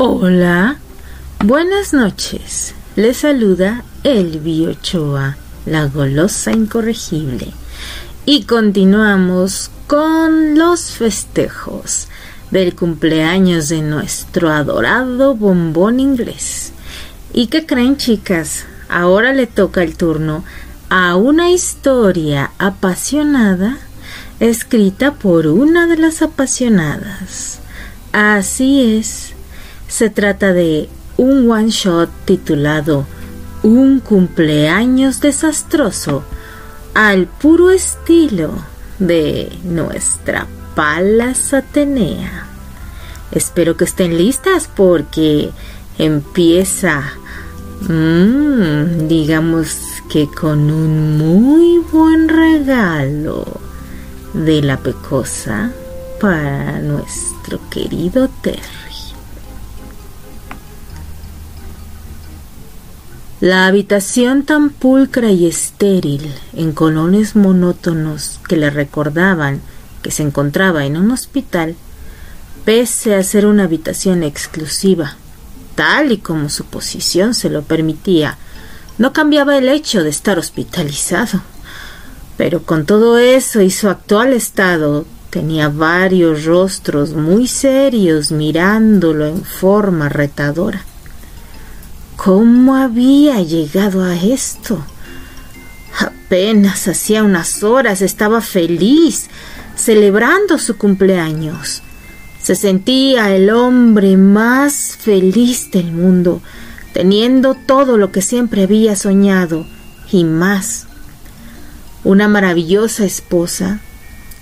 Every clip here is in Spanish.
Hola, buenas noches. Les saluda Elvi Ochoa, la golosa incorregible. Y continuamos con los festejos del cumpleaños de nuestro adorado bombón inglés. ¿Y qué creen, chicas? Ahora le toca el turno a una historia apasionada escrita por una de las apasionadas. Así es se trata de un one shot titulado Un cumpleaños desastroso al puro estilo de nuestra Palas Atenea. Espero que estén listas porque empieza, mmm, digamos que con un muy buen regalo de la pecosa para nuestro querido Terry. La habitación tan pulcra y estéril, en colones monótonos que le recordaban que se encontraba en un hospital, pese a ser una habitación exclusiva, tal y como su posición se lo permitía, no cambiaba el hecho de estar hospitalizado. Pero con todo eso y su actual estado, tenía varios rostros muy serios mirándolo en forma retadora. ¿Cómo había llegado a esto? Apenas hacía unas horas estaba feliz, celebrando su cumpleaños. Se sentía el hombre más feliz del mundo, teniendo todo lo que siempre había soñado y más. Una maravillosa esposa,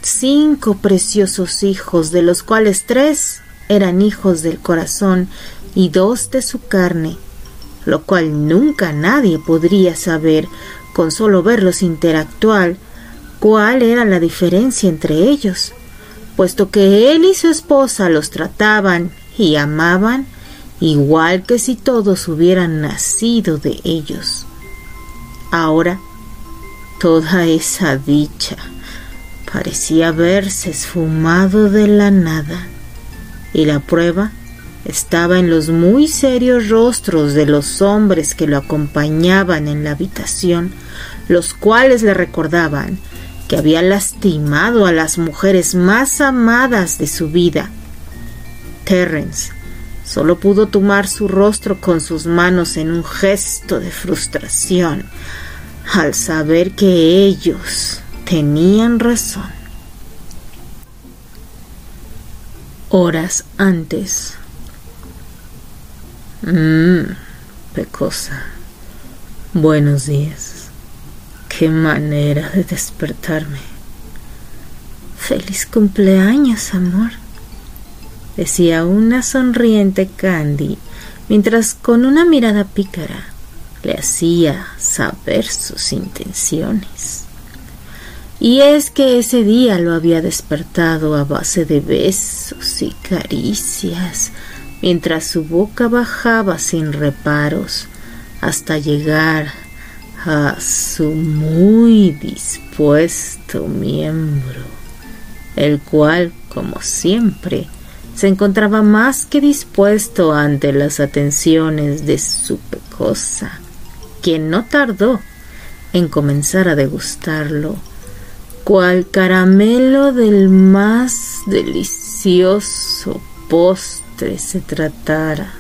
cinco preciosos hijos, de los cuales tres eran hijos del corazón y dos de su carne, lo cual nunca nadie podría saber con solo verlos interactuar cuál era la diferencia entre ellos, puesto que él y su esposa los trataban y amaban igual que si todos hubieran nacido de ellos. Ahora, toda esa dicha parecía haberse esfumado de la nada, y la prueba estaba en los muy serios rostros de los hombres que lo acompañaban en la habitación, los cuales le recordaban que había lastimado a las mujeres más amadas de su vida. Terence solo pudo tomar su rostro con sus manos en un gesto de frustración al saber que ellos tenían razón. Horas antes, Mmm, pecosa. Buenos días. Qué manera de despertarme. Feliz cumpleaños, amor. Decía una sonriente Candy, mientras con una mirada pícara le hacía saber sus intenciones. Y es que ese día lo había despertado a base de besos y caricias, mientras su boca bajaba sin reparos hasta llegar a su muy dispuesto miembro, el cual, como siempre, se encontraba más que dispuesto ante las atenciones de su pecosa, quien no tardó en comenzar a degustarlo, cual caramelo del más delicioso postre se tratara.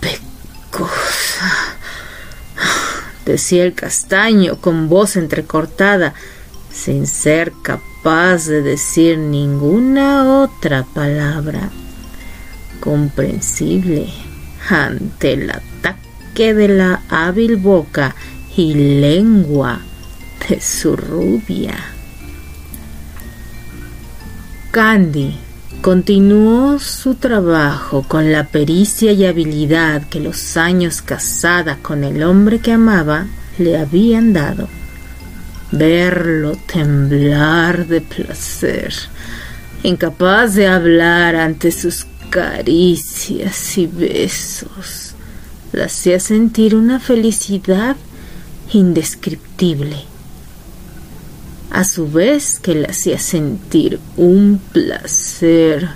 Pecosa, decía el castaño con voz entrecortada, sin ser capaz de decir ninguna otra palabra comprensible ante el ataque de la hábil boca y lengua de su rubia. Candy continuó su trabajo con la pericia y habilidad que los años casada con el hombre que amaba le habían dado. Verlo temblar de placer, incapaz de hablar ante sus caricias y besos, la hacía sentir una felicidad indescriptible a su vez que le hacía sentir un placer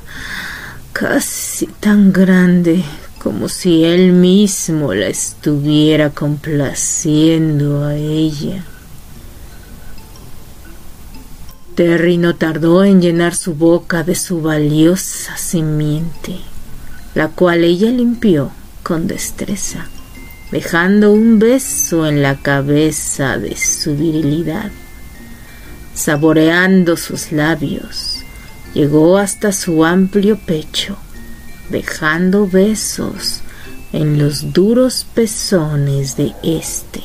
casi tan grande como si él mismo la estuviera complaciendo a ella. Terry no tardó en llenar su boca de su valiosa simiente, la cual ella limpió con destreza, dejando un beso en la cabeza de su virilidad. Saboreando sus labios, llegó hasta su amplio pecho, dejando besos en los duros pezones de éste.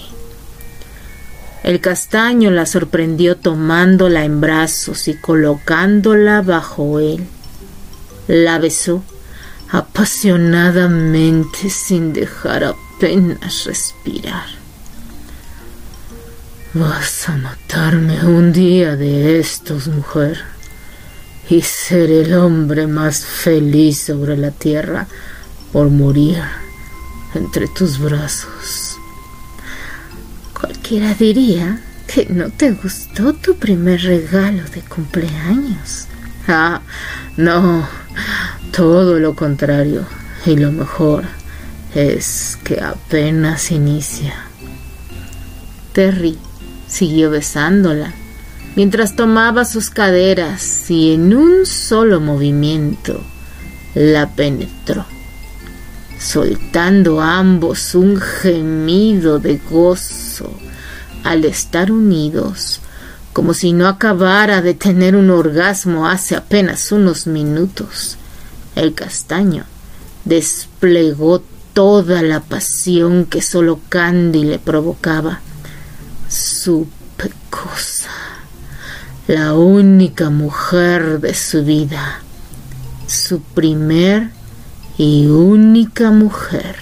El castaño la sorprendió tomándola en brazos y colocándola bajo él. La besó apasionadamente sin dejar apenas respirar. Vas a matarme un día de estos, mujer, y ser el hombre más feliz sobre la tierra por morir entre tus brazos. Cualquiera diría que no te gustó tu primer regalo de cumpleaños. Ah, no, todo lo contrario. Y lo mejor es que apenas inicia. Terry siguió besándola mientras tomaba sus caderas y en un solo movimiento la penetró, soltando ambos un gemido de gozo al estar unidos, como si no acabara de tener un orgasmo hace apenas unos minutos. El castaño desplegó toda la pasión que solo Candy le provocaba. Su pecosa, la única mujer de su vida, su primer y única mujer.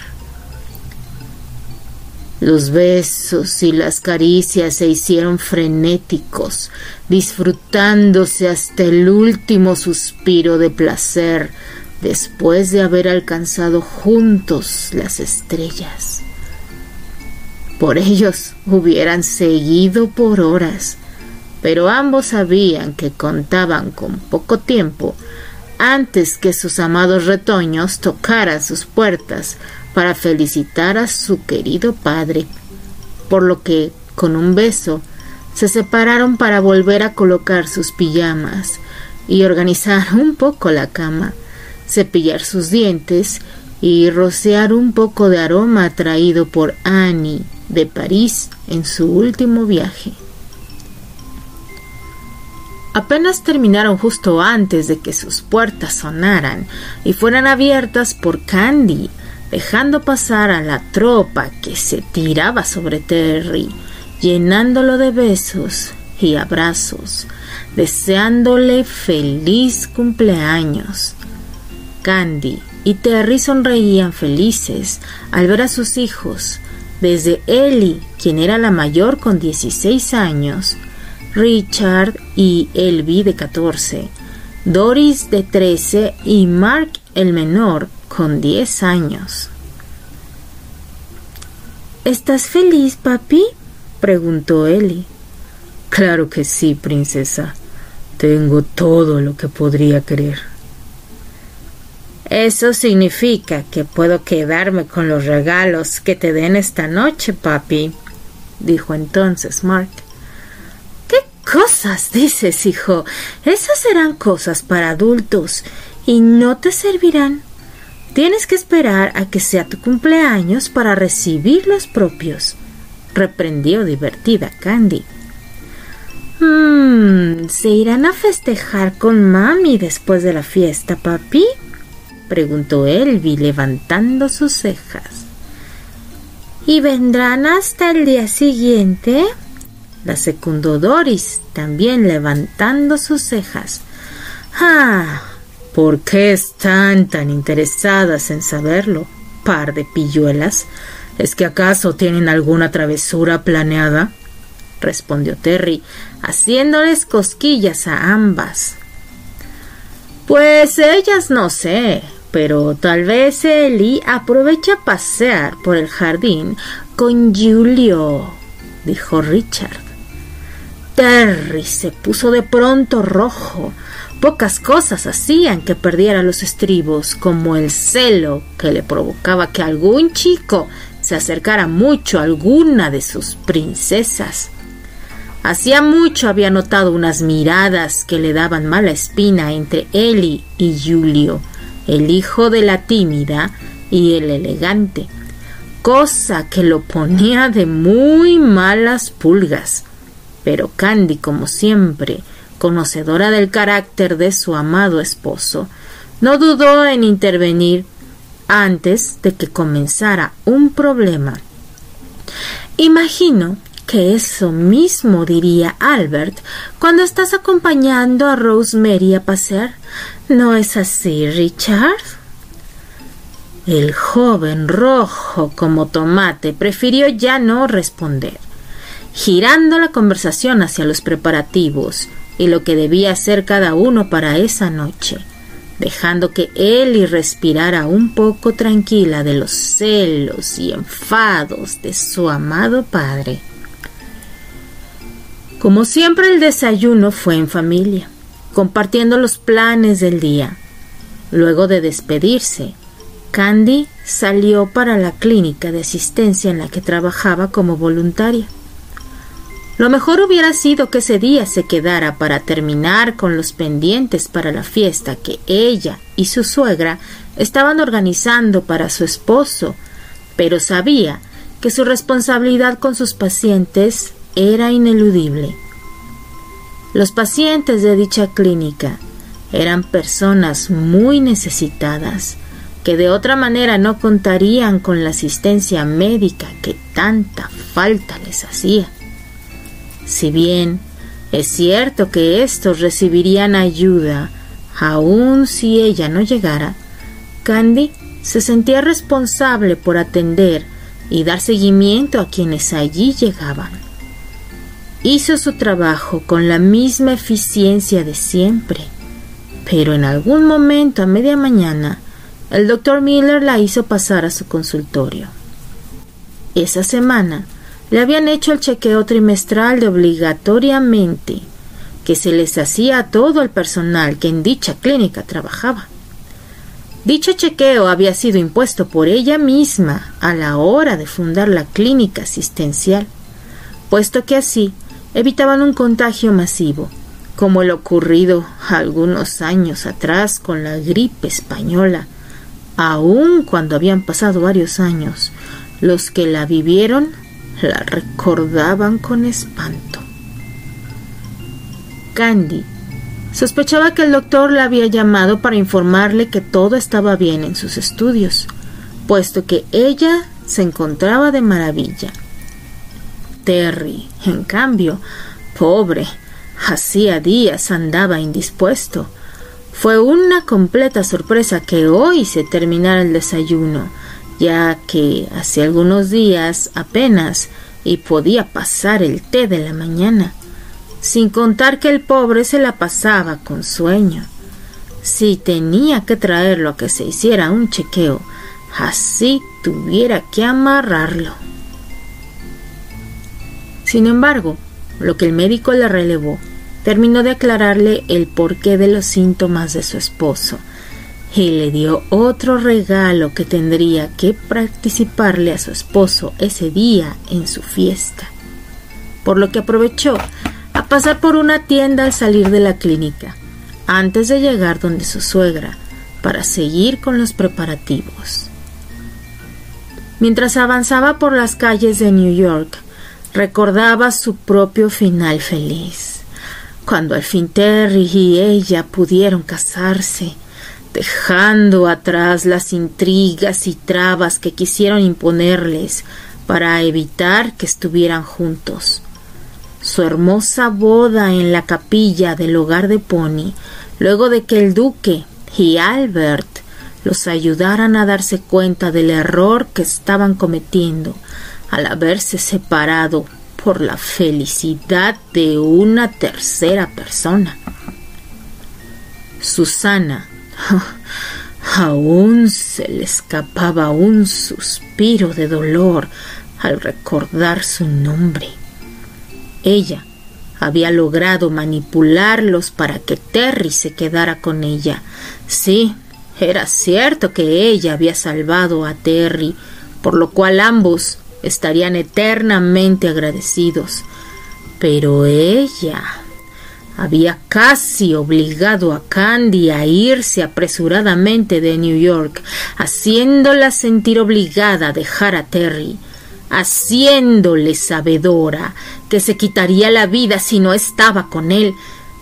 Los besos y las caricias se hicieron frenéticos, disfrutándose hasta el último suspiro de placer después de haber alcanzado juntos las estrellas. Por ellos hubieran seguido por horas, pero ambos sabían que contaban con poco tiempo antes que sus amados retoños tocaran sus puertas para felicitar a su querido padre, por lo que, con un beso, se separaron para volver a colocar sus pijamas y organizar un poco la cama, cepillar sus dientes y rociar un poco de aroma traído por Annie de París en su último viaje. Apenas terminaron justo antes de que sus puertas sonaran y fueran abiertas por Candy, dejando pasar a la tropa que se tiraba sobre Terry, llenándolo de besos y abrazos, deseándole feliz cumpleaños. Candy y Terry sonreían felices al ver a sus hijos, desde Ellie, quien era la mayor con 16 años, Richard y Elvie de 14, Doris de 13 y Mark el menor con diez años. ¿Estás feliz, papi? preguntó Ellie. Claro que sí, princesa. Tengo todo lo que podría querer. Eso significa que puedo quedarme con los regalos que te den esta noche, papi, dijo entonces Mark. ¿Qué cosas dices, hijo? Esas serán cosas para adultos y no te servirán. Tienes que esperar a que sea tu cumpleaños para recibir los propios, reprendió divertida Candy. Mmm, ¿se irán a festejar con mami después de la fiesta, papi? Preguntó Elvi levantando sus cejas. ¿Y vendrán hasta el día siguiente? La secundó Doris, también levantando sus cejas. Ah, ¿Por qué están tan interesadas en saberlo? Par de pilluelas. ¿Es que acaso tienen alguna travesura planeada? respondió Terry, haciéndoles cosquillas a ambas. Pues ellas no sé, pero tal vez Ellie aprovecha a pasear por el jardín con Julio, dijo Richard. Terry se puso de pronto rojo. Pocas cosas hacían que perdiera los estribos, como el celo que le provocaba que algún chico se acercara mucho a alguna de sus princesas. Hacía mucho había notado unas miradas que le daban mala espina entre Eli y Julio, el hijo de la tímida y el elegante, cosa que lo ponía de muy malas pulgas. Pero Candy, como siempre, conocedora del carácter de su amado esposo, no dudó en intervenir antes de que comenzara un problema. Imagino que eso mismo diría Albert cuando estás acompañando a Rosemary a pasear. ¿No es así, Richard? El joven rojo como tomate prefirió ya no responder, girando la conversación hacia los preparativos y lo que debía hacer cada uno para esa noche, dejando que Ellie respirara un poco tranquila de los celos y enfados de su amado padre. Como siempre el desayuno fue en familia, compartiendo los planes del día. Luego de despedirse, Candy salió para la clínica de asistencia en la que trabajaba como voluntaria. Lo mejor hubiera sido que ese día se quedara para terminar con los pendientes para la fiesta que ella y su suegra estaban organizando para su esposo, pero sabía que su responsabilidad con sus pacientes era ineludible. Los pacientes de dicha clínica eran personas muy necesitadas que de otra manera no contarían con la asistencia médica que tanta falta les hacía. Si bien es cierto que estos recibirían ayuda, aun si ella no llegara, Candy se sentía responsable por atender y dar seguimiento a quienes allí llegaban. Hizo su trabajo con la misma eficiencia de siempre, pero en algún momento a media mañana el doctor Miller la hizo pasar a su consultorio. Esa semana le habían hecho el chequeo trimestral de obligatoriamente que se les hacía a todo el personal que en dicha clínica trabajaba. Dicho chequeo había sido impuesto por ella misma a la hora de fundar la clínica asistencial, puesto que así evitaban un contagio masivo, como el ocurrido algunos años atrás con la gripe española, aun cuando habían pasado varios años, los que la vivieron la recordaban con espanto. Candy sospechaba que el doctor la había llamado para informarle que todo estaba bien en sus estudios, puesto que ella se encontraba de maravilla Terry, en cambio, pobre, hacía días andaba indispuesto. Fue una completa sorpresa que hoy se terminara el desayuno, ya que hace algunos días apenas y podía pasar el té de la mañana, sin contar que el pobre se la pasaba con sueño. Si tenía que traerlo a que se hiciera un chequeo, así tuviera que amarrarlo. Sin embargo, lo que el médico le relevó terminó de aclararle el porqué de los síntomas de su esposo y le dio otro regalo que tendría que participarle a su esposo ese día en su fiesta. Por lo que aprovechó a pasar por una tienda al salir de la clínica, antes de llegar donde su suegra, para seguir con los preparativos. Mientras avanzaba por las calles de New York, recordaba su propio final feliz, cuando al fin Terry y ella pudieron casarse, dejando atrás las intrigas y trabas que quisieron imponerles para evitar que estuvieran juntos. Su hermosa boda en la capilla del hogar de Pony, luego de que el duque y Albert los ayudaran a darse cuenta del error que estaban cometiendo al haberse separado por la felicidad de una tercera persona. Susana aún se le escapaba un suspiro de dolor al recordar su nombre. Ella había logrado manipularlos para que Terry se quedara con ella. Sí, era cierto que ella había salvado a Terry, por lo cual ambos estarían eternamente agradecidos. Pero ella había casi obligado a Candy a irse apresuradamente de New York, haciéndola sentir obligada a dejar a Terry, haciéndole sabedora que se quitaría la vida si no estaba con él,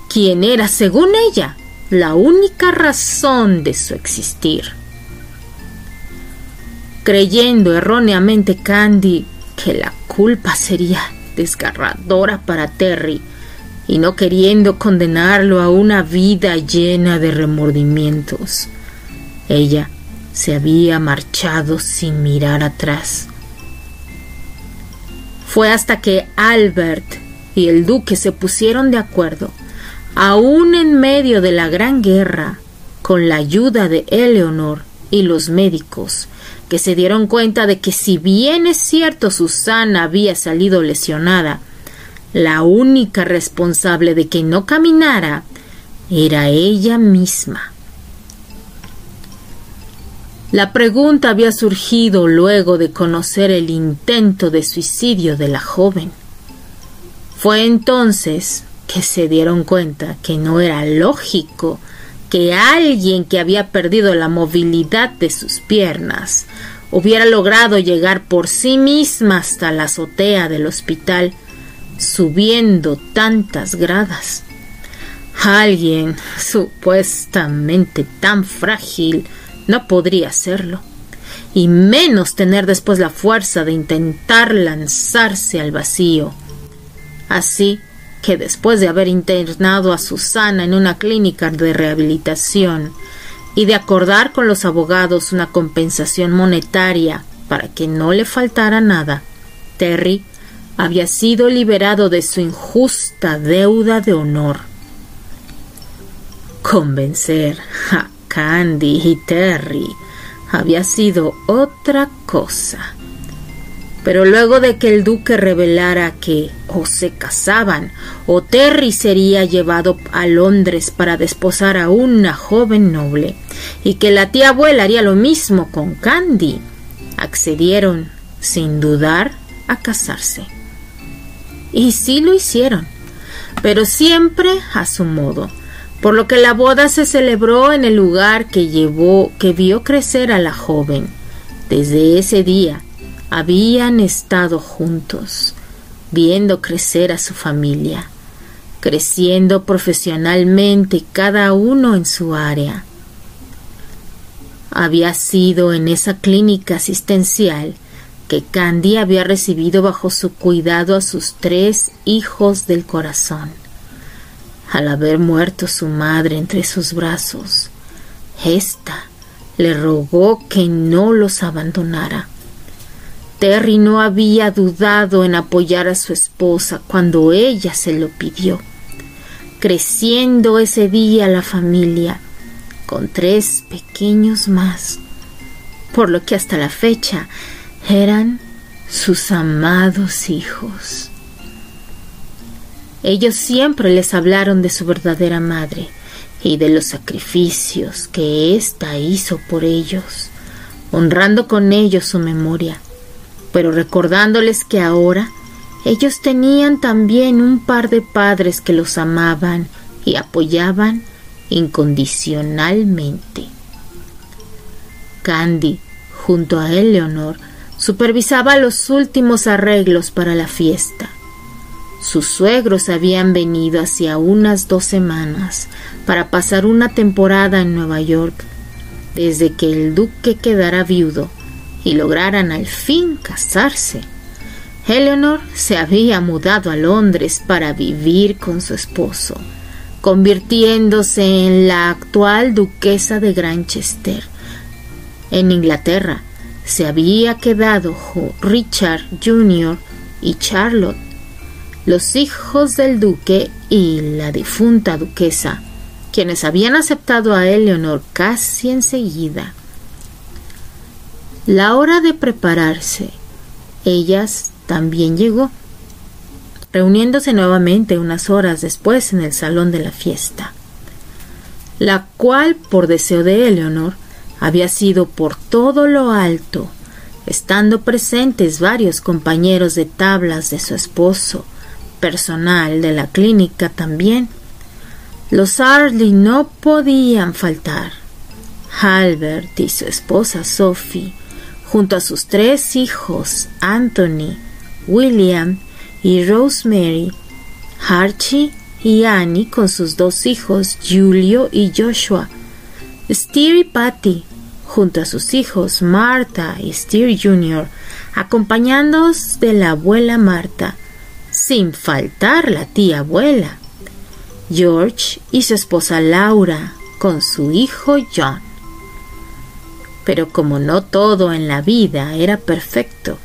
quien era, según ella, la única razón de su existir. Creyendo erróneamente Candy que la culpa sería desgarradora para Terry, y no queriendo condenarlo a una vida llena de remordimientos. Ella se había marchado sin mirar atrás. Fue hasta que Albert y el duque se pusieron de acuerdo, aún en medio de la gran guerra, con la ayuda de Eleanor y los médicos, que se dieron cuenta de que si bien es cierto Susana había salido lesionada, la única responsable de que no caminara era ella misma. La pregunta había surgido luego de conocer el intento de suicidio de la joven. Fue entonces que se dieron cuenta que no era lógico que alguien que había perdido la movilidad de sus piernas hubiera logrado llegar por sí misma hasta la azotea del hospital subiendo tantas gradas. Alguien supuestamente tan frágil no podría hacerlo, y menos tener después la fuerza de intentar lanzarse al vacío. Así que después de haber internado a Susana en una clínica de rehabilitación y de acordar con los abogados una compensación monetaria para que no le faltara nada, Terry había sido liberado de su injusta deuda de honor. Convencer a Candy y Terry había sido otra cosa. Pero luego de que el duque revelara que o se casaban o Terry sería llevado a Londres para desposar a una joven noble y que la tía abuela haría lo mismo con Candy, accedieron, sin dudar, a casarse. Y sí lo hicieron, pero siempre a su modo, por lo que la boda se celebró en el lugar que llevó, que vio crecer a la joven. Desde ese día habían estado juntos, viendo crecer a su familia, creciendo profesionalmente cada uno en su área. Había sido en esa clínica asistencial que Candy había recibido bajo su cuidado a sus tres hijos del corazón. Al haber muerto su madre entre sus brazos, ésta le rogó que no los abandonara. Terry no había dudado en apoyar a su esposa cuando ella se lo pidió, creciendo ese día la familia con tres pequeños más, por lo que hasta la fecha eran sus amados hijos. Ellos siempre les hablaron de su verdadera madre y de los sacrificios que ésta hizo por ellos, honrando con ellos su memoria, pero recordándoles que ahora ellos tenían también un par de padres que los amaban y apoyaban incondicionalmente. Candy, junto a Eleonor, supervisaba los últimos arreglos para la fiesta. Sus suegros habían venido hacía unas dos semanas para pasar una temporada en Nueva York, desde que el duque quedara viudo y lograran al fin casarse. Eleanor se había mudado a Londres para vivir con su esposo, convirtiéndose en la actual duquesa de Granchester. En Inglaterra, se había quedado Richard Jr. y Charlotte, los hijos del duque y la difunta duquesa, quienes habían aceptado a Eleanor casi enseguida. La hora de prepararse, ellas también llegó. reuniéndose nuevamente unas horas después en el salón de la fiesta, la cual, por deseo de Eleanor, había sido por todo lo alto, estando presentes varios compañeros de tablas de su esposo, personal de la clínica también. Los Ardley no podían faltar. Albert y su esposa Sophie, junto a sus tres hijos, Anthony, William y Rosemary, Archie y Annie con sus dos hijos, Julio y Joshua, Steve y Patty, junto a sus hijos Martha y Steve Jr., acompañándolos de la abuela Marta, sin faltar la tía abuela, George y su esposa Laura, con su hijo John. Pero como no todo en la vida era perfecto,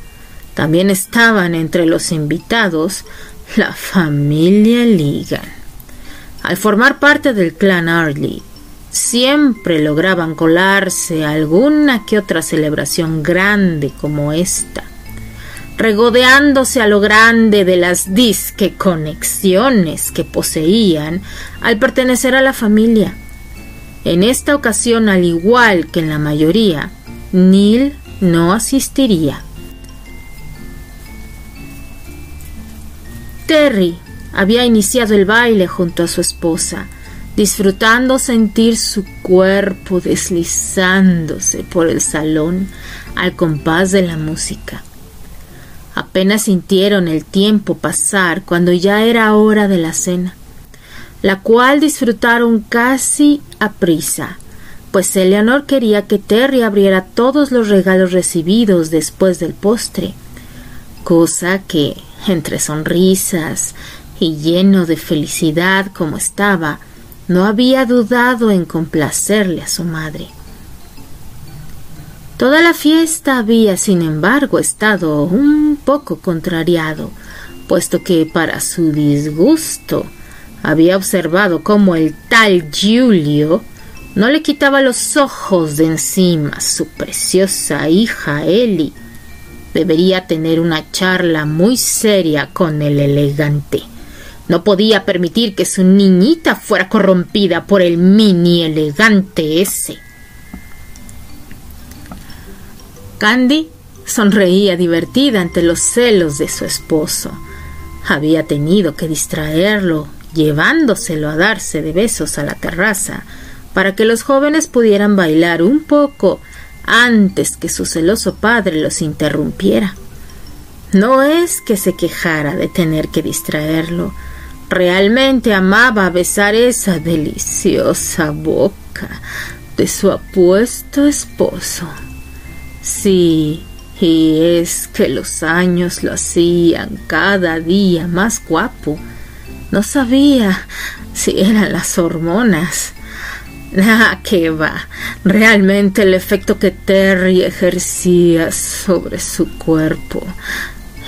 también estaban entre los invitados la familia Ligan. Al formar parte del clan Arley, siempre lograban colarse a alguna que otra celebración grande como esta, regodeándose a lo grande de las disque conexiones que poseían al pertenecer a la familia. En esta ocasión, al igual que en la mayoría, Neil no asistiría. Terry había iniciado el baile junto a su esposa, disfrutando sentir su cuerpo deslizándose por el salón al compás de la música. Apenas sintieron el tiempo pasar cuando ya era hora de la cena, la cual disfrutaron casi a prisa, pues Eleanor quería que Terry abriera todos los regalos recibidos después del postre, cosa que entre sonrisas y lleno de felicidad como estaba, no había dudado en complacerle a su madre. Toda la fiesta había, sin embargo, estado un poco contrariado, puesto que, para su disgusto, había observado cómo el tal Julio no le quitaba los ojos de encima su preciosa hija Ellie debería tener una charla muy seria con el elegante. No podía permitir que su niñita fuera corrompida por el mini elegante ese. Candy sonreía divertida ante los celos de su esposo. Había tenido que distraerlo, llevándoselo a darse de besos a la terraza, para que los jóvenes pudieran bailar un poco antes que su celoso padre los interrumpiera. No es que se quejara de tener que distraerlo, realmente amaba besar esa deliciosa boca de su apuesto esposo. Sí, y es que los años lo hacían cada día más guapo. No sabía si eran las hormonas Ah, qué va. Realmente el efecto que Terry ejercía sobre su cuerpo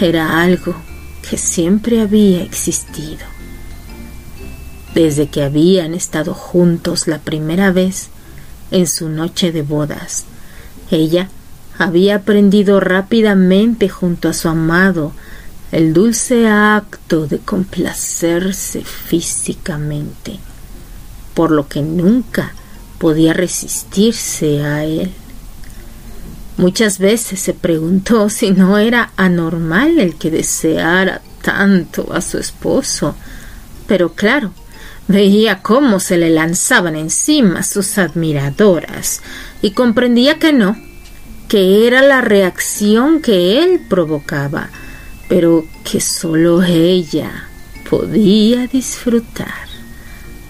era algo que siempre había existido. Desde que habían estado juntos la primera vez en su noche de bodas, ella había aprendido rápidamente junto a su amado el dulce acto de complacerse físicamente por lo que nunca podía resistirse a él. Muchas veces se preguntó si no era anormal el que deseara tanto a su esposo, pero claro, veía cómo se le lanzaban encima sus admiradoras y comprendía que no, que era la reacción que él provocaba, pero que sólo ella podía disfrutar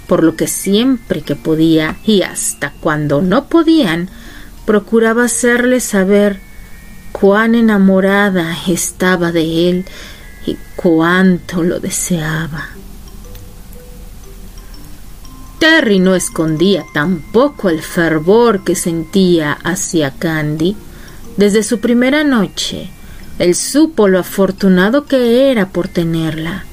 por lo que siempre que podía y hasta cuando no podían, procuraba hacerle saber cuán enamorada estaba de él y cuánto lo deseaba. Terry no escondía tampoco el fervor que sentía hacia Candy. Desde su primera noche, él supo lo afortunado que era por tenerla.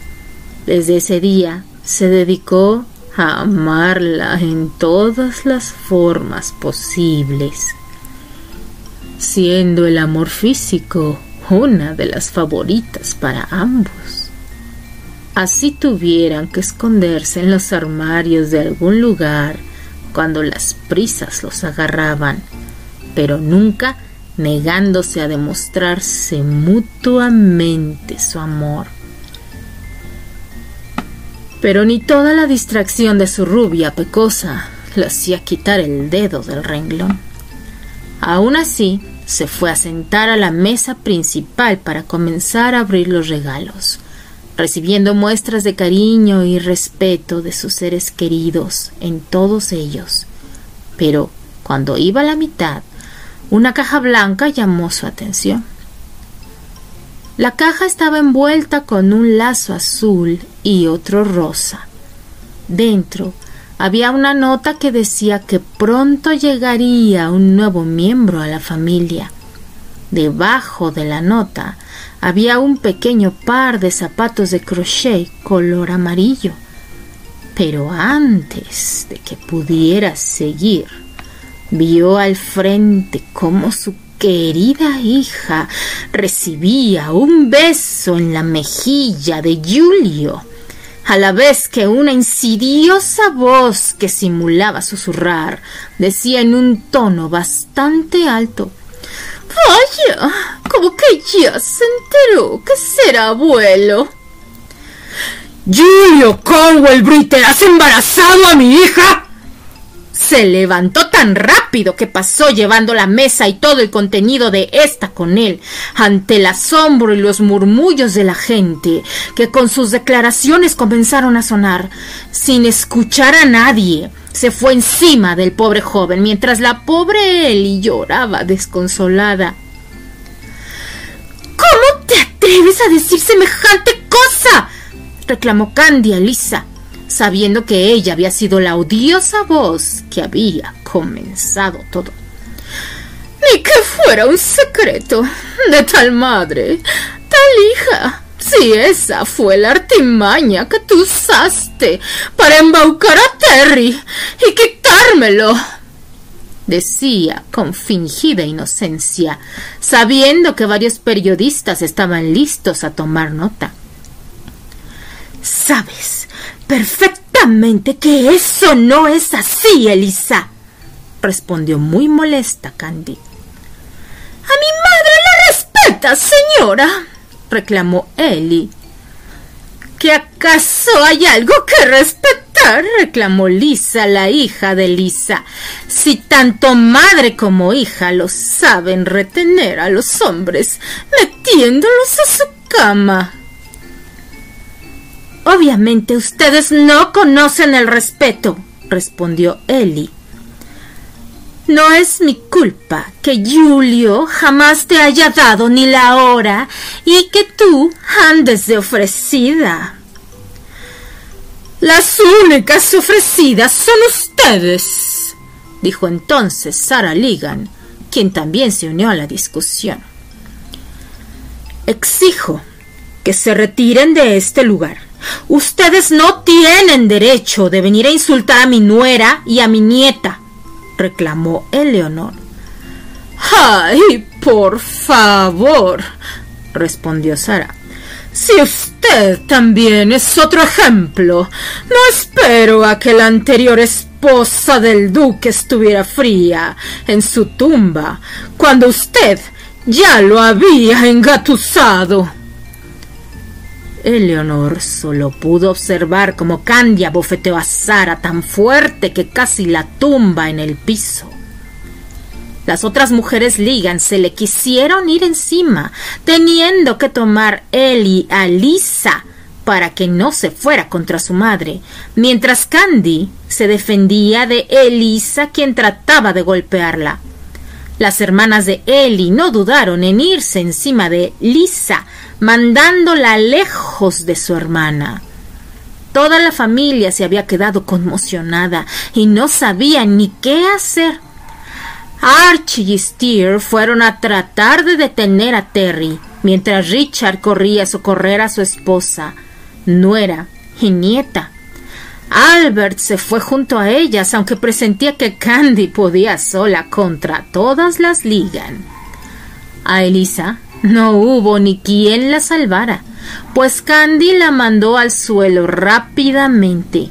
Desde ese día se dedicó a amarla en todas las formas posibles, siendo el amor físico una de las favoritas para ambos. así tuvieran que esconderse en los armarios de algún lugar cuando las prisas los agarraban, pero nunca negándose a demostrarse mutuamente su amor. Pero ni toda la distracción de su rubia pecosa le hacía quitar el dedo del renglón. Aún así, se fue a sentar a la mesa principal para comenzar a abrir los regalos, recibiendo muestras de cariño y respeto de sus seres queridos en todos ellos. Pero cuando iba a la mitad, una caja blanca llamó su atención. La caja estaba envuelta con un lazo azul y otro rosa. Dentro había una nota que decía que pronto llegaría un nuevo miembro a la familia. Debajo de la nota había un pequeño par de zapatos de crochet color amarillo. Pero antes de que pudiera seguir, vio al frente cómo su querida hija recibía un beso en la mejilla de Julio a la vez que una insidiosa voz que simulaba susurrar decía en un tono bastante alto Vaya, como que ya se enteró que será abuelo. Julio Conwell Britter, ¿has embarazado a mi hija? Se levantó tan rápido que pasó llevando la mesa y todo el contenido de esta con él, ante el asombro y los murmullos de la gente, que con sus declaraciones comenzaron a sonar, sin escuchar a nadie. Se fue encima del pobre joven, mientras la pobre Ellie lloraba desconsolada. ¿Cómo te atreves a decir semejante cosa? reclamó Candy a Lisa sabiendo que ella había sido la odiosa voz que había comenzado todo. Ni que fuera un secreto de tal madre, tal hija. Si esa fue la artimaña que tú usaste para embaucar a Terry y quitármelo, decía con fingida inocencia, sabiendo que varios periodistas estaban listos a tomar nota. Sabes, perfectamente que eso no es así, Elisa, respondió muy molesta Candy. A mi madre la respeta, señora, reclamó Ellie. ¿Que acaso hay algo que respetar? reclamó Lisa, la hija de Lisa. Si tanto madre como hija lo saben retener a los hombres, metiéndolos a su cama. Obviamente ustedes no conocen el respeto, respondió Ellie. No es mi culpa que Julio jamás te haya dado ni la hora y que tú andes de ofrecida. Las únicas ofrecidas son ustedes, dijo entonces Sarah Ligan, quien también se unió a la discusión. Exijo que se retiren de este lugar. Ustedes no tienen derecho de venir a insultar a mi nuera y a mi nieta, reclamó Eleonor. Ay, por favor, respondió Sara. Si usted también es otro ejemplo, no espero a que la anterior esposa del duque estuviera fría en su tumba, cuando usted ya lo había engatusado. Eleonor solo pudo observar cómo Candia bofeteó a Sara tan fuerte que casi la tumba en el piso. Las otras mujeres Ligan se le quisieron ir encima, teniendo que tomar Eli a Lisa para que no se fuera contra su madre, mientras Candy se defendía de Elisa, quien trataba de golpearla. Las hermanas de Eli no dudaron en irse encima de Lisa, mandándola lejos de su hermana. Toda la familia se había quedado conmocionada y no sabía ni qué hacer. Archie y Steer fueron a tratar de detener a Terry, mientras Richard corría a socorrer a su esposa, nuera y nieta. Albert se fue junto a ellas, aunque presentía que Candy podía sola contra todas las ligan. A Elisa No hubo ni quien la salvara, pues Candy la mandó al suelo rápidamente,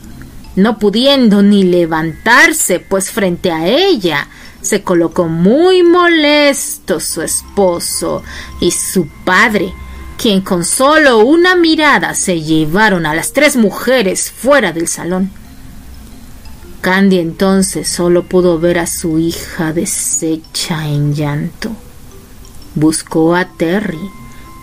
no pudiendo ni levantarse, pues frente a ella se colocó muy molesto su esposo y su padre, quien con solo una mirada se llevaron a las tres mujeres fuera del salón. Candy entonces solo pudo ver a su hija deshecha en llanto. Buscó a Terry,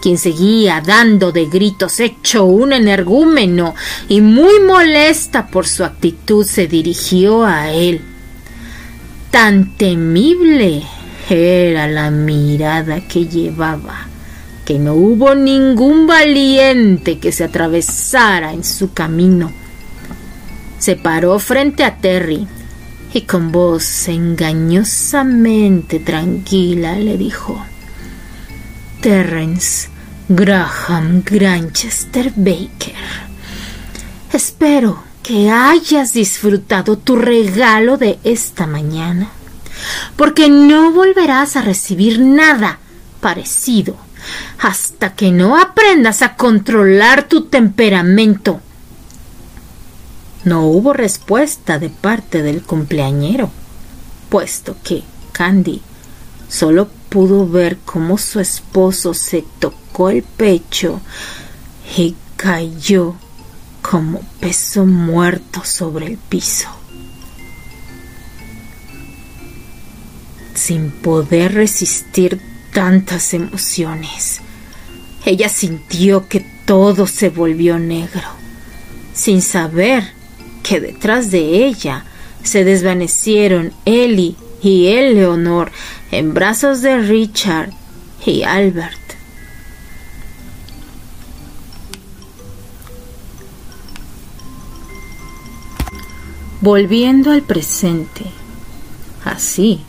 quien seguía dando de gritos hecho un energúmeno y muy molesta por su actitud se dirigió a él. Tan temible era la mirada que llevaba que no hubo ningún valiente que se atravesara en su camino se paró frente a Terry y con voz engañosamente tranquila le dijo Terrence Graham Granchester Baker. Espero que hayas disfrutado tu regalo de esta mañana, porque no volverás a recibir nada parecido hasta que no aprendas a controlar tu temperamento no hubo respuesta de parte del cumpleañero, puesto que Candy solo pudo ver cómo su esposo se tocó el pecho y cayó como peso muerto sobre el piso. Sin poder resistir tantas emociones, ella sintió que todo se volvió negro, sin saber que detrás de ella se desvanecieron Ellie y Eleonor en brazos de Richard y Albert. Volviendo al presente, así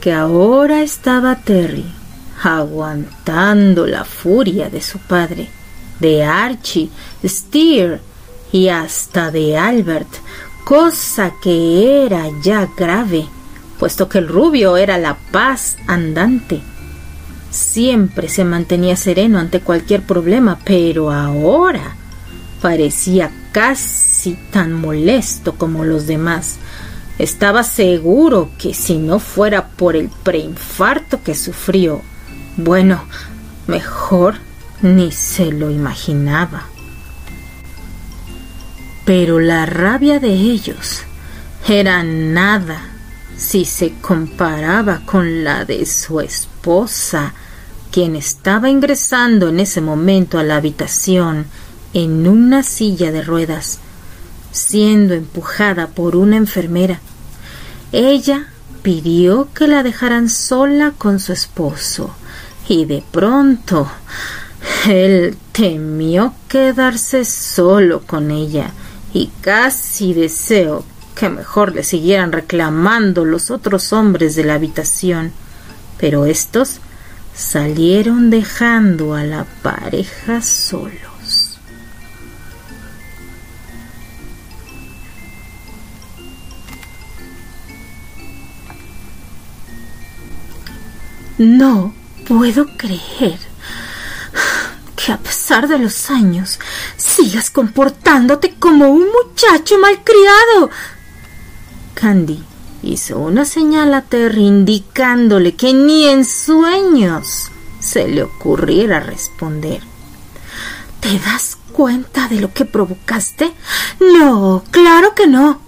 que ahora estaba Terry aguantando la furia de su padre, de Archie, Steer y hasta de Albert, cosa que era ya grave, puesto que el rubio era la paz andante. Siempre se mantenía sereno ante cualquier problema, pero ahora parecía casi tan molesto como los demás. Estaba seguro que si no fuera por el preinfarto que sufrió, bueno, mejor ni se lo imaginaba. Pero la rabia de ellos era nada si se comparaba con la de su esposa, quien estaba ingresando en ese momento a la habitación en una silla de ruedas, siendo empujada por una enfermera. Ella pidió que la dejaran sola con su esposo y de pronto él temió quedarse solo con ella y casi deseo que mejor le siguieran reclamando los otros hombres de la habitación, pero estos salieron dejando a la pareja solos. No puedo creer que a pesar de los años sigas comportándote como un muchacho malcriado. Candy hizo una señal a Terry indicándole que ni en sueños se le ocurriera responder. ¿Te das cuenta de lo que provocaste? No, claro que no.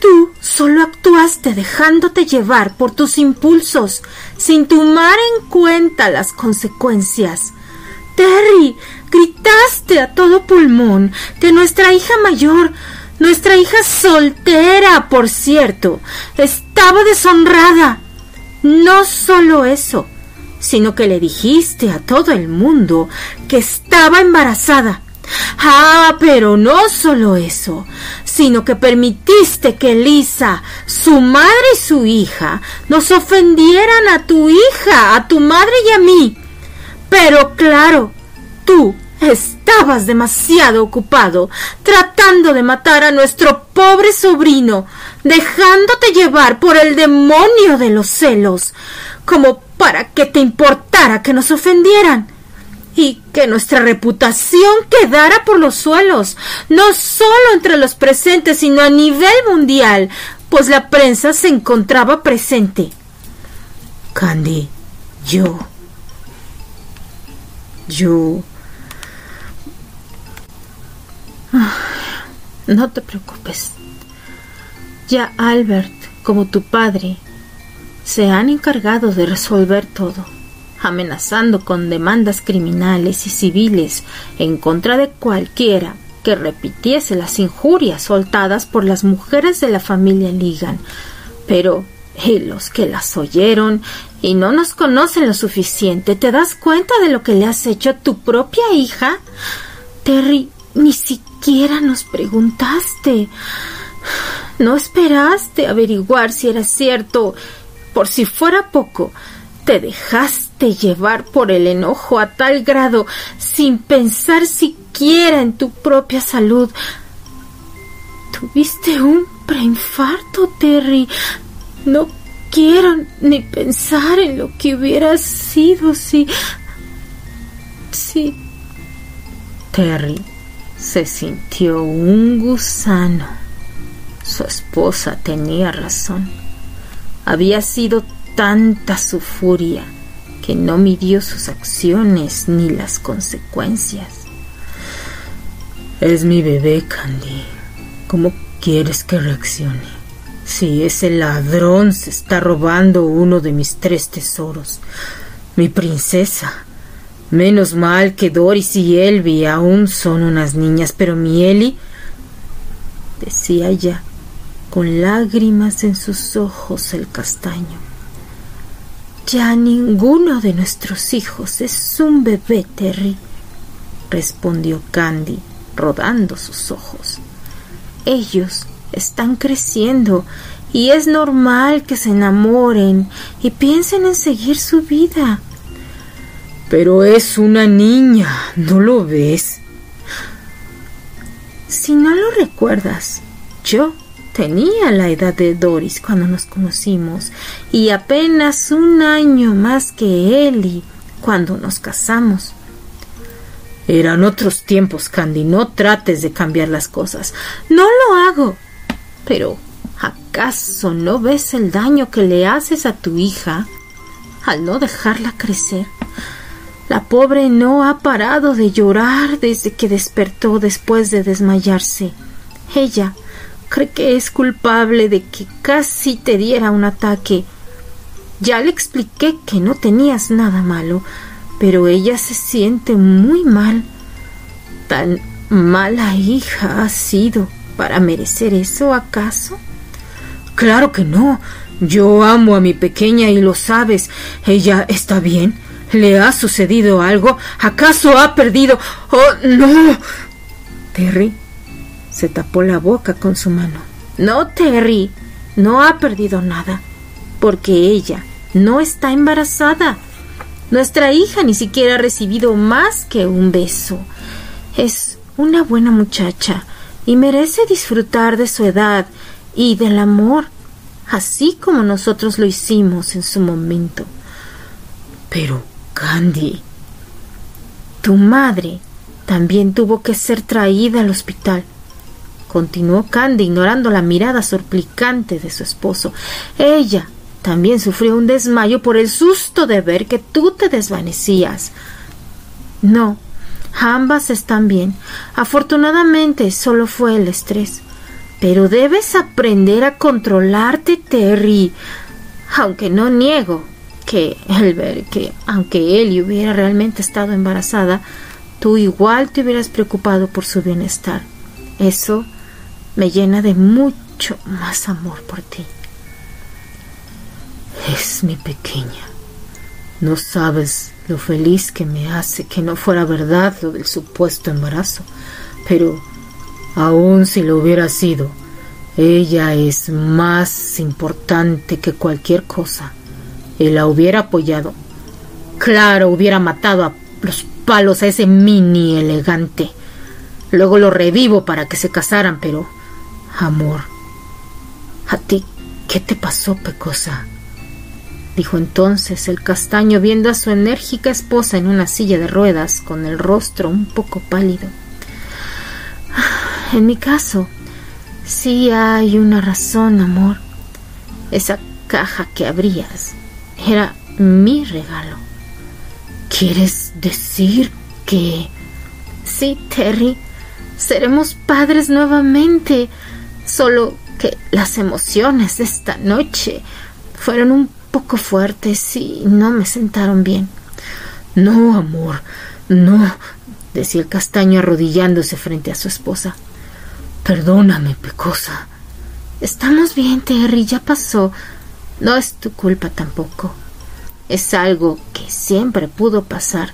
Tú solo actuaste dejándote llevar por tus impulsos, sin tomar en cuenta las consecuencias. Terry, gritaste a todo pulmón que nuestra hija mayor, nuestra hija soltera, por cierto, estaba deshonrada. No solo eso, sino que le dijiste a todo el mundo que estaba embarazada. Ah, pero no solo eso, sino que permitiste que Lisa, su madre y su hija, nos ofendieran a tu hija, a tu madre y a mí. Pero claro, tú estabas demasiado ocupado tratando de matar a nuestro pobre sobrino, dejándote llevar por el demonio de los celos, como para que te importara que nos ofendieran y que nuestra reputación quedara por los suelos, no solo entre los presentes, sino a nivel mundial, pues la prensa se encontraba presente. Candy, yo. Yo. No te preocupes. Ya Albert, como tu padre, se han encargado de resolver todo, amenazando con demandas criminales y civiles en contra de cualquiera que repitiese las injurias soltadas por las mujeres de la familia Ligan. Pero y los que las oyeron y no nos conocen lo suficiente, ¿te das cuenta de lo que le has hecho a tu propia hija? Terry, ni siquiera nos preguntaste. No esperaste averiguar si era cierto. Por si fuera poco, te dejaste llevar por el enojo a tal grado sin pensar siquiera en tu propia salud. Tuviste un preinfarto, Terry. No quiero ni pensar en lo que hubiera sido si... si... Terry se sintió un gusano. Su esposa tenía razón. Había sido tanta su furia que no midió sus acciones ni las consecuencias. Es mi bebé, Candy. ¿Cómo quieres que reaccione? Si ese ladrón se está robando uno de mis tres tesoros, mi princesa. Menos mal que Doris y Elvi aún son unas niñas, pero mi Eli, decía ya, con lágrimas en sus ojos el castaño. Ya ninguno de nuestros hijos es un bebé, Terry, respondió Candy, rodando sus ojos. Ellos están creciendo y es normal que se enamoren y piensen en seguir su vida. Pero es una niña, ¿no lo ves? Si no lo recuerdas, yo tenía la edad de Doris cuando nos conocimos y apenas un año más que Ellie cuando nos casamos. Eran otros tiempos, Candy. No trates de cambiar las cosas. No lo hago. Pero, ¿acaso no ves el daño que le haces a tu hija al no dejarla crecer? La pobre no ha parado de llorar desde que despertó después de desmayarse. Ella cree que es culpable de que casi te diera un ataque. Ya le expliqué que no tenías nada malo, pero ella se siente muy mal. Tan mala hija ha sido para merecer eso, acaso? Claro que no. Yo amo a mi pequeña y lo sabes. Ella está bien. ¿Le ha sucedido algo? ¿Acaso ha perdido? ¡Oh, no! Terry se tapó la boca con su mano. No, Terry, no ha perdido nada, porque ella no está embarazada. Nuestra hija ni siquiera ha recibido más que un beso. Es una buena muchacha y merece disfrutar de su edad y del amor, así como nosotros lo hicimos en su momento. Pero, Candy, tu madre también tuvo que ser traída al hospital. Continuó Candy, ignorando la mirada suplicante de su esposo. Ella también sufrió un desmayo por el susto de ver que tú te desvanecías. No, Ambas están bien. Afortunadamente solo fue el estrés. Pero debes aprender a controlarte, Terry. Aunque no niego que el ver que, aunque él hubiera realmente estado embarazada, tú igual te hubieras preocupado por su bienestar. Eso me llena de mucho más amor por ti. Es mi pequeña. No sabes lo feliz que me hace que no fuera verdad lo del supuesto embarazo. Pero, aun si lo hubiera sido, ella es más importante que cualquier cosa. Y la hubiera apoyado. Claro, hubiera matado a los palos a ese mini elegante. Luego lo revivo para que se casaran, pero... Amor, ¿a ti qué te pasó, Pecosa? dijo entonces el castaño viendo a su enérgica esposa en una silla de ruedas con el rostro un poco pálido. En mi caso, sí hay una razón, amor. Esa caja que abrías era mi regalo. ¿Quieres decir que... Sí, Terry, seremos padres nuevamente, solo que las emociones de esta noche fueron un poco fuertes y no me sentaron bien. No, amor, no, decía el castaño arrodillándose frente a su esposa. Perdóname, Pecosa. Estamos bien, Terry, ya pasó. No es tu culpa tampoco. Es algo que siempre pudo pasar.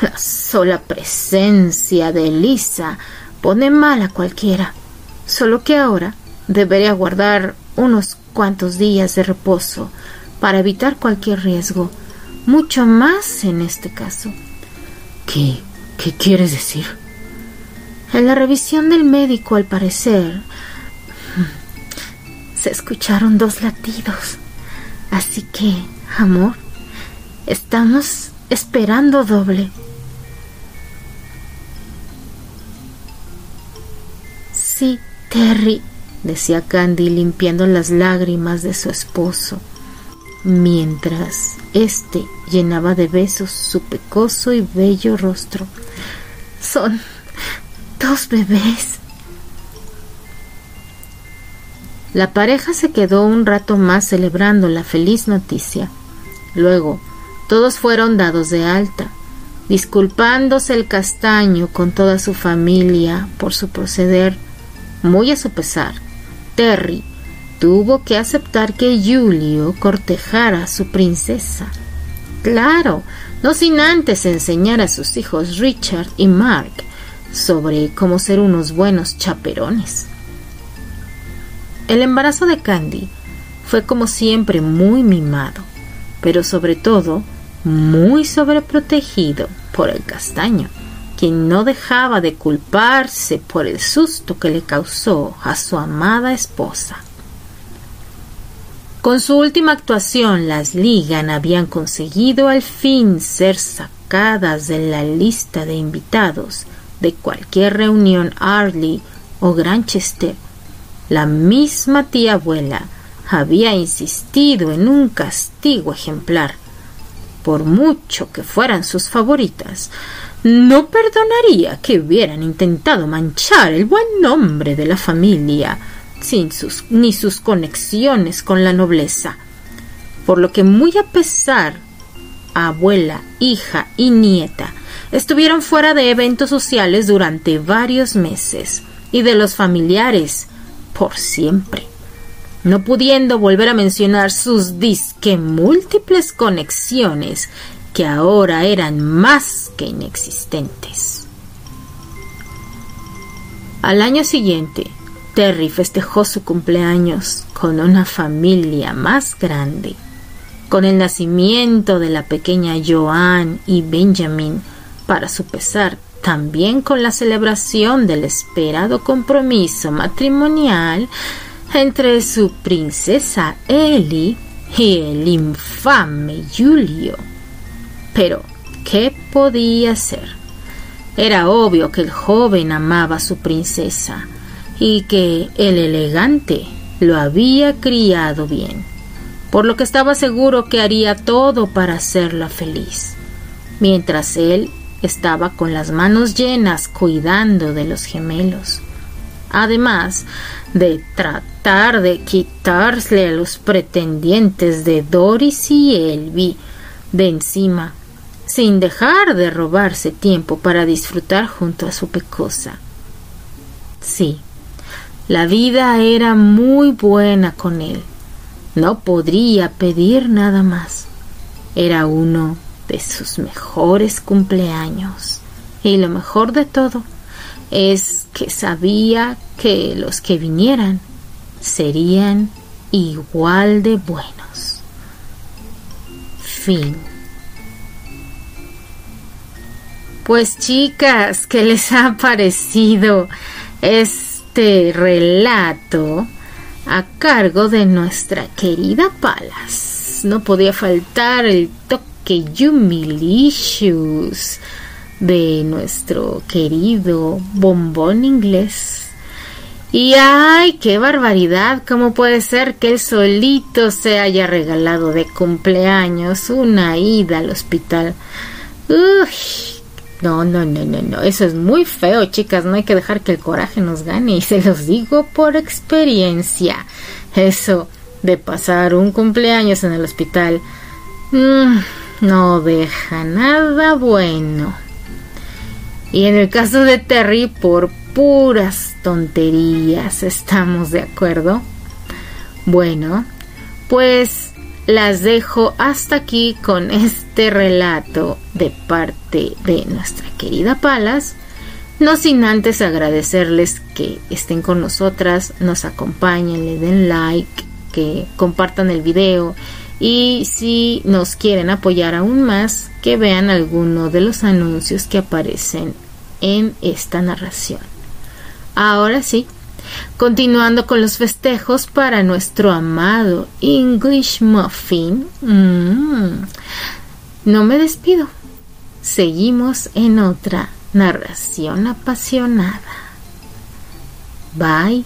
La sola presencia de Elisa pone mal a cualquiera. Solo que ahora debería guardar unos cuantos días de reposo para evitar cualquier riesgo, mucho más en este caso. ¿Qué, qué quieres decir? En la revisión del médico, al parecer, se escucharon dos latidos. Así que, amor, estamos esperando doble. Sí, Terry, decía Candy limpiando las lágrimas de su esposo mientras éste llenaba de besos su pecoso y bello rostro. Son dos bebés. La pareja se quedó un rato más celebrando la feliz noticia. Luego, todos fueron dados de alta, disculpándose el castaño con toda su familia por su proceder, muy a su pesar. Terry tuvo que aceptar que Julio cortejara a su princesa. Claro, no sin antes enseñar a sus hijos Richard y Mark sobre cómo ser unos buenos chaperones. El embarazo de Candy fue como siempre muy mimado, pero sobre todo muy sobreprotegido por el castaño, quien no dejaba de culparse por el susto que le causó a su amada esposa. Con su última actuación, las Ligan habían conseguido al fin ser sacadas de la lista de invitados de cualquier reunión Arley o Granchester. La misma tía abuela había insistido en un castigo ejemplar. Por mucho que fueran sus favoritas, no perdonaría que hubieran intentado manchar el buen nombre de la familia sin sus, ni sus conexiones con la nobleza, por lo que muy a pesar, abuela, hija y nieta estuvieron fuera de eventos sociales durante varios meses y de los familiares por siempre, no pudiendo volver a mencionar sus disque múltiples conexiones que ahora eran más que inexistentes. Al año siguiente, Terry festejó su cumpleaños con una familia más grande, con el nacimiento de la pequeña Joan y Benjamin, para su pesar, también con la celebración del esperado compromiso matrimonial entre su princesa Ellie y el infame Julio. Pero, ¿qué podía ser? Era obvio que el joven amaba a su princesa, y que el elegante lo había criado bien, por lo que estaba seguro que haría todo para hacerla feliz, mientras él estaba con las manos llenas cuidando de los gemelos, además de tratar de quitarle a los pretendientes de Doris y Elvi de encima, sin dejar de robarse tiempo para disfrutar junto a su pecosa. Sí, la vida era muy buena con él. No podría pedir nada más. Era uno de sus mejores cumpleaños. Y lo mejor de todo es que sabía que los que vinieran serían igual de buenos. Fin. Pues chicas, ¿qué les ha parecido? Es este relato a cargo de nuestra querida Palas. no podía faltar el toque Yumilicious de nuestro querido bombón inglés. Y ay, qué barbaridad, ¿cómo puede ser que él solito se haya regalado de cumpleaños una ida al hospital? Uy, no, no, no, no, no, eso es muy feo, chicas, no hay que dejar que el coraje nos gane y se los digo por experiencia. Eso de pasar un cumpleaños en el hospital mm, no deja nada bueno. Y en el caso de Terry, por puras tonterías, ¿estamos de acuerdo? Bueno, pues las dejo hasta aquí con este relato de parte de nuestra querida Palas. No sin antes agradecerles que estén con nosotras, nos acompañen, le den like, que compartan el video y si nos quieren apoyar aún más, que vean alguno de los anuncios que aparecen en esta narración. Ahora sí, continuando con los festejos para nuestro amado English Muffin. Mm, no me despido. Seguimos en otra narración apasionada. Bye.